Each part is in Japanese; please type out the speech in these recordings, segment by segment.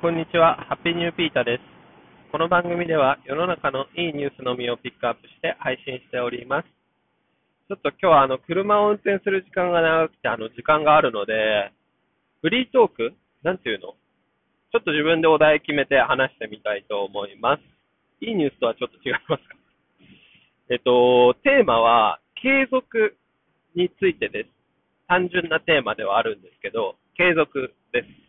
こんにちは、ハッピーニューピータです。この番組では世の中のいいニュースのみをピックアップして配信しております。ちょっと今日はあの車を運転する時間が長くてあの時間があるので、フリートーク？なんていうの？ちょっと自分でお題決めて話してみたいと思います。いいニュースとはちょっと違いますか？えっと、テーマは継続についてです。単純なテーマではあるんですけど、継続です。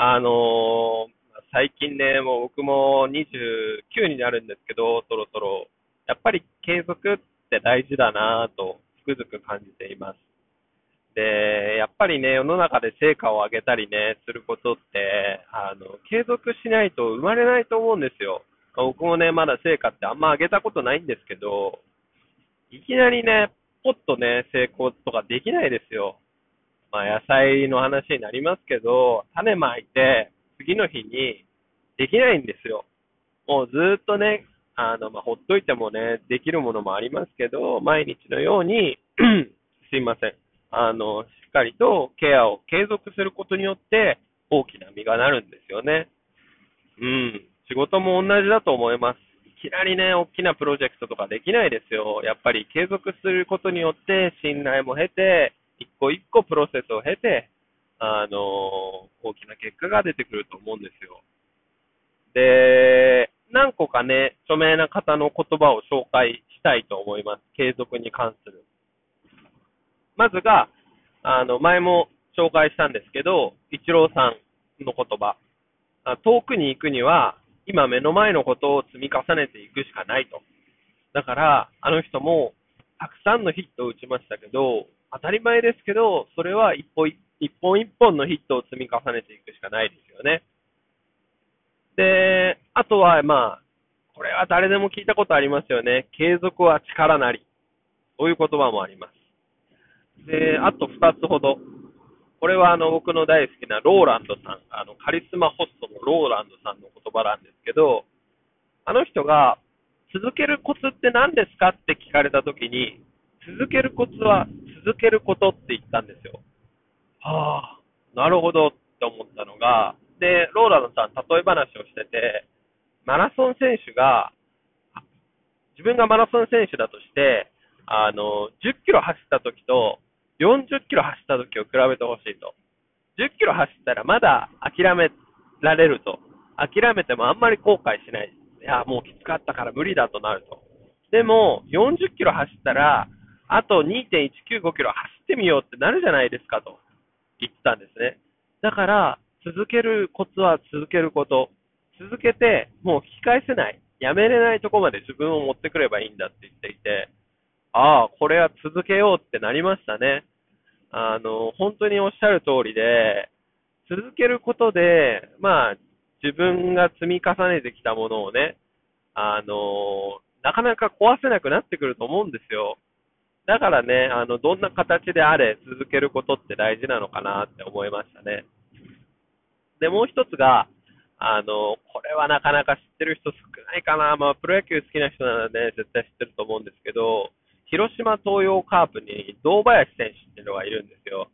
あの、最近ね、もう僕も29になるんですけど、そろそろ、やっぱり継続って大事だなと、つくづく感じています。で、やっぱりね、世の中で成果を上げたりね、することって、あの、継続しないと生まれないと思うんですよ。僕もね、まだ成果ってあんま上げたことないんですけど、いきなりね、ポッとね、成功とかできないですよ。まあ、野菜の話になりますけど、種まいて、次の日にできないんですよ。もうずっとね、あの、まあ、ほっといてもね、できるものもありますけど、毎日のように すいません。あの、しっかりとケアを継続することによって、大きな実がなるんですよね。うん。仕事も同じだと思います。いきなりね、大きなプロジェクトとかできないですよ。やっぱり継続することによって、信頼も経て、一個一個プロセスを経て、あの、大きな結果が出てくると思うんですよ。で、何個かね、著名な方の言葉を紹介したいと思います。継続に関する。まずが、あの、前も紹介したんですけど、イチローさんの言葉。遠くに行くには、今目の前のことを積み重ねていくしかないと。だから、あの人も、たくさんのヒットを打ちましたけど、当たり前ですけど、それは一本一本一本のヒットを積み重ねていくしかないですよね。で、あとは、まあ、これは誰でも聞いたことありますよね。継続は力なり。そういう言葉もあります。で、あと2つほど。これはあの僕の大好きなローランドさん、あのカリスマホストのローランドさんの言葉なんですけど、あの人が続けるコツって何ですかって聞かれたときに、続けるコツは続けることって言ったんですよ。はあ、なるほどって思ったのが、で、ローラのさん、例え話をしてて、マラソン選手が、自分がマラソン選手だとして、あの、10キロ走った時と、40キロ走った時を比べてほしいと。10キロ走ったらまだ諦められると。諦めてもあんまり後悔しない。いや、もうきつかったから無理だとなると。でも、40キロ走ったら、あと2.195キロ走ってみようってなるじゃないですかと言ってたんですね。だから、続けるコツは続けること。続けて、もう引き返せない。やめれないとこまで自分を持ってくればいいんだって言っていて、ああ、これは続けようってなりましたね。あの、本当におっしゃる通りで、続けることで、まあ、自分が積み重ねてきたものをね、あの、なかなか壊せなくなってくると思うんですよ。だからね、あの、どんな形であれ続けることって大事なのかなって思いましたね。で、もう一つが、あの、これはなかなか知ってる人少ないかな。まあ、プロ野球好きな人ならね、絶対知ってると思うんですけど、広島東洋カープに堂林選手っていうのがいるんですよ。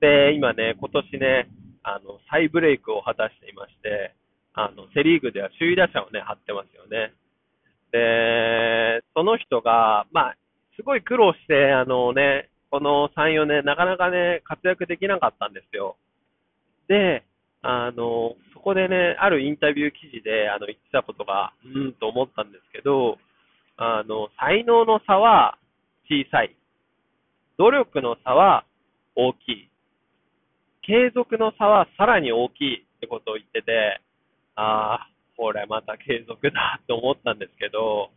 で、今ね、今年ね、あの、再ブレイクを果たしていまして、あの、セリーグでは首位打者をね、張ってますよね。で、その人が、まあ、すごい苦労して、あのね、この3、4年、なかなかね、活躍できなかったんですよ。で、あの、そこでね、あるインタビュー記事で、あの、言ってたことが、うんと思ったんですけど、あの、才能の差は小さい。努力の差は大きい。継続の差はさらに大きいってことを言ってて、ああ、これまた継続だって思ったんですけど、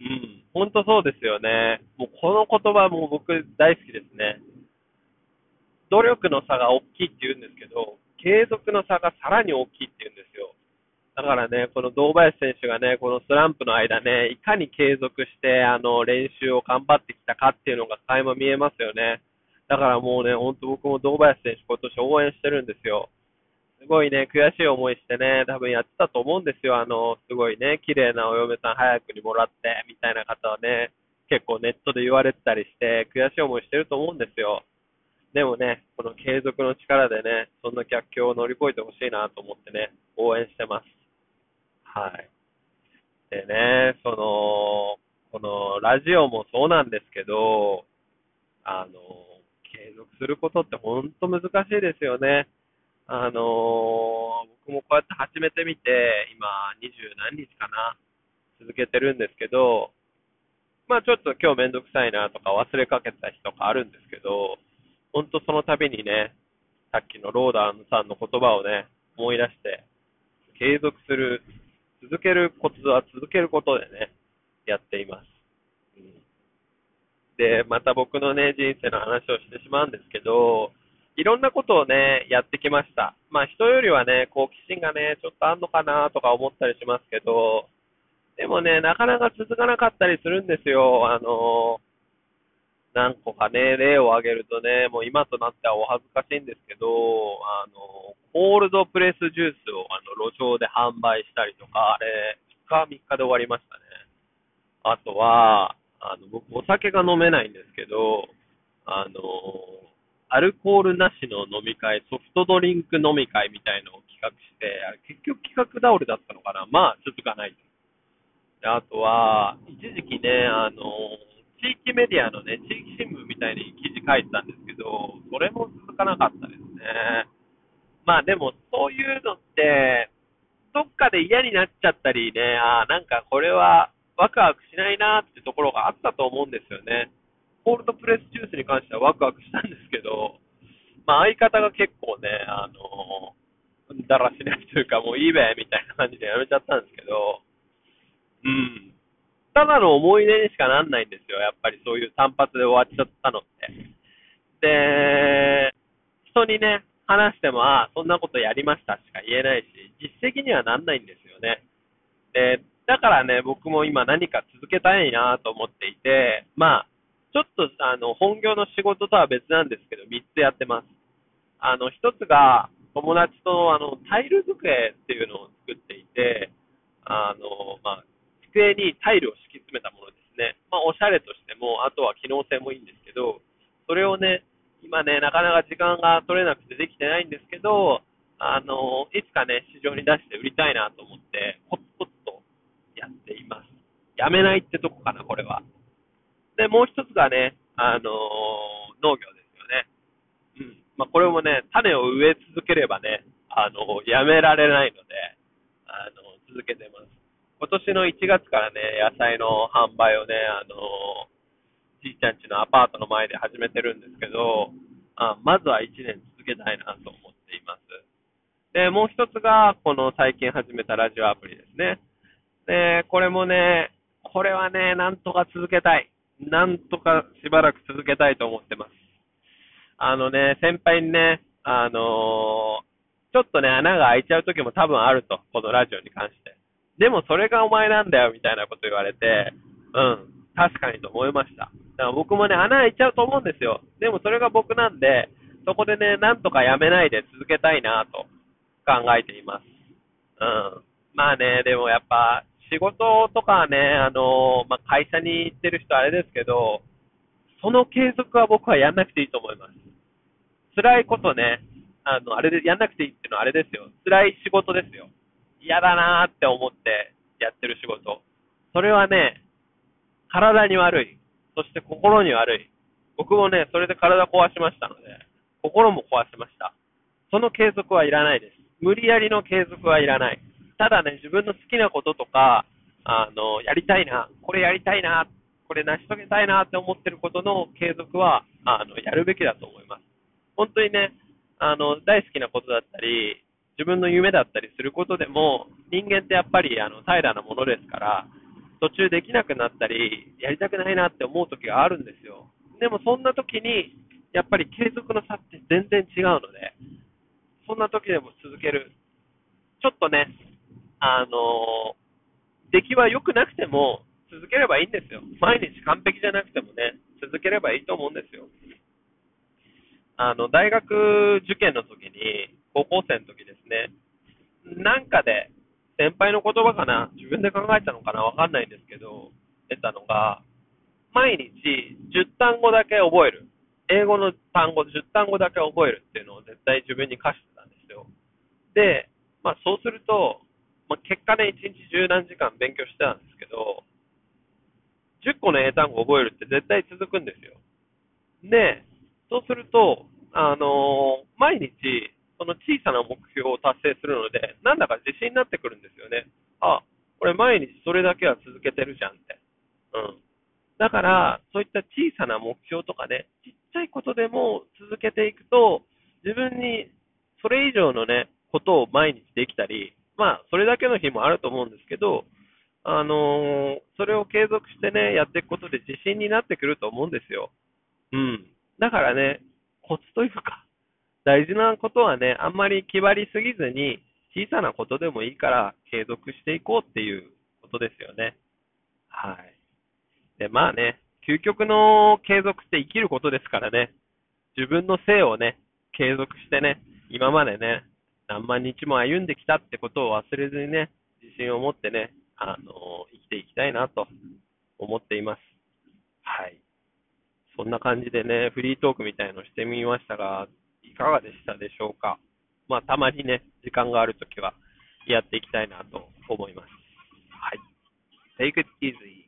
うん、本当そうですよね。もうこの言葉も僕大好きですね。努力の差が大きいって言うんですけど、継続の差がさらに大きいって言うんですよ。だからね、この堂林選手がね、このスランプの間ね、いかに継続して、あの、練習を頑張ってきたかっていうのが垣間見えますよね。だからもうね、ほんと僕も堂林選手今年応援してるんですよ。すごいね、悔しい思いしてね、多分やってたと思うんですよ。あの、すごいね、綺麗なお嫁さん早くにもらって、みたいな方はね、結構ネットで言われてたりして、悔しい思いしてると思うんですよ。でもね、この継続の力でね、そんな逆境を乗り越えてほしいなと思ってね、応援してます。はい。でね、その、このラジオもそうなんですけど、あの、継続することって本当難しいですよね。あの僕もこうやって始めてみて、今、二十何日かな、続けてるんですけど、まあちょっと今日めんどくさいなとか忘れかけた日とかあるんですけど、本当その度にね、さっきのローダーさんの言葉をね、思い出して、継続する、続けるコツは続けることでね、やっています。うん、で、また僕のね、人生の話をしてしまうんですけど、いろんなことをね、やってきました。まあ人よりはね、好奇心がね、ちょっとあんのかなとか思ったりしますけど、でもね、なかなか続かなかったりするんですよ。あの、何個かね、例を挙げるとね、もう今となってはお恥ずかしいんですけど、あの、コールドプレスジュースをあの路上で販売したりとか、あれ、2日、3日で終わりましたね。あとは、あの、僕お酒が飲めないんですけど、あの、アルコールなしの飲み会、ソフトドリンク飲み会みたいのを企画して、結局企画倒れだったのかなまあ、続かないと。あとは、一時期ね、あの、地域メディアのね、地域新聞みたいに記事書いてたんですけど、それも続かなかったですね。まあでも、そういうのって、どっかで嫌になっちゃったりね、あ、なんかこれはワクワクしないなってところがあったと思うんですよね。コールドプレスジュースに関してはワクワクしたんですけど、まあ相方が結構ね、あの、だらしないというか、もういいべ、みたいな感じでやめちゃったんですけど、うん。ただの思い出にしかなんないんですよ。やっぱりそういう単発で終わっちゃったのって。で、人にね、話しても、ああ、そんなことやりましたしか言えないし、実績にはなんないんですよね。で、だからね、僕も今何か続けたいなと思っていて、まあ、ちょっと、あの、本業の仕事とは別なんですけど、3つやってます。あの、1つが、友達と、あの、タイル机っていうのを作っていて、あの、まあ、机にタイルを敷き詰めたものですね。まあ、おしゃれとしても、あとは機能性もいいんですけど、それをね、今ね、なかなか時間が取れなくてできてないんですけど、あの、いつかね、市場に出して売りたいなと思って、コツコツとやっています。やめないってとこかな、これは。で、もう一つがね、あの農業ですよね。うん。まあ、これもね、種を植え続ければね、あのやめられないので、あの続けてます。今年の1月からね、野菜の販売をね、あのじいちゃんちのアパートの前で始めてるんですけど、あまずは1年続けたいなと思っています。で、もう一つが、この最近始めたラジオアプリですね。で、これもね、これはね、なんとか続けたい。なんとかしばらく続けたいと思ってます。あのね、先輩にね、あのー、ちょっとね、穴が開いちゃう時も多分あると、このラジオに関して。でもそれがお前なんだよ、みたいなこと言われて、うん、確かにと思いました。だから僕もね、穴開いちゃうと思うんですよ。でもそれが僕なんで、そこでね、なんとかやめないで続けたいなと考えています。うん。まあね、でもやっぱ、仕事とかね、あのまあ、会社に行ってる人あれですけど、その継続は僕はやんなくていいと思います。辛いことね、あの、あれで、やんなくていいっていうのはあれですよ。辛い仕事ですよ。嫌だなーって思ってやってる仕事。それはね、体に悪い。そして心に悪い。僕もね、それで体壊しましたので、心も壊しました。その継続はいらないです。無理やりの継続はいらない。ただね、自分の好きなこととか、あの、やりたいな、これやりたいな、これ成し遂げたいなって思ってることの継続は、あの、やるべきだと思います。本当にね、あの、大好きなことだったり、自分の夢だったりすることでも、人間ってやっぱりあの平らなものですから、途中できなくなったり、やりたくないなって思う時があるんですよ。でもそんな時に、やっぱり継続の差って全然違うので、そんな時でも続ける。ちょっとね、あの出来は良くなくても続ければいいんですよ。毎日完璧じゃなくてもね、続ければいいと思うんですよ。あの、大学受験の時に、高校生の時ですね、なんかで、先輩の言葉かな、自分で考えたのかな、わかんないんですけど、出たのが、毎日10単語だけ覚える。英語の単語、10単語だけ覚えるっていうのを絶対自分に課してたんですよ。で、まあそうすると、まあ、結果ね、1日十何時間勉強してたんですけど、10個の英単語を覚えるって絶対続くんですよ。で、そうすると、あのー、毎日、その小さな目標を達成するので、なんだか自信になってくるんですよね。あ、俺毎日それだけは続けてるじゃんって。うん。だから、そういった小さな目標とかね、ちっちゃいことでも続けていくと、自分にそれ以上のね、ことを毎日できたり、まあ、それだけの日もあると思うんですけど、あのー、それを継続してね、やっていくことで自信になってくると思うんですよ。うん。だからね、コツというか、大事なことはね、あんまり気張りすぎずに、小さなことでもいいから継続していこうっていうことですよね。はい。で、まあね、究極の継続って生きることですからね、自分の性をね、継続してね、今までね、何万日も歩んできたってことを忘れずにね、自信を持ってね、あの、生きていきたいなと思っています。はい。そんな感じでね、フリートークみたいのしてみましたが、いかがでしたでしょうか？まあ、たまにね、時間があるときはやっていきたいなと思います。はい。Take it easy.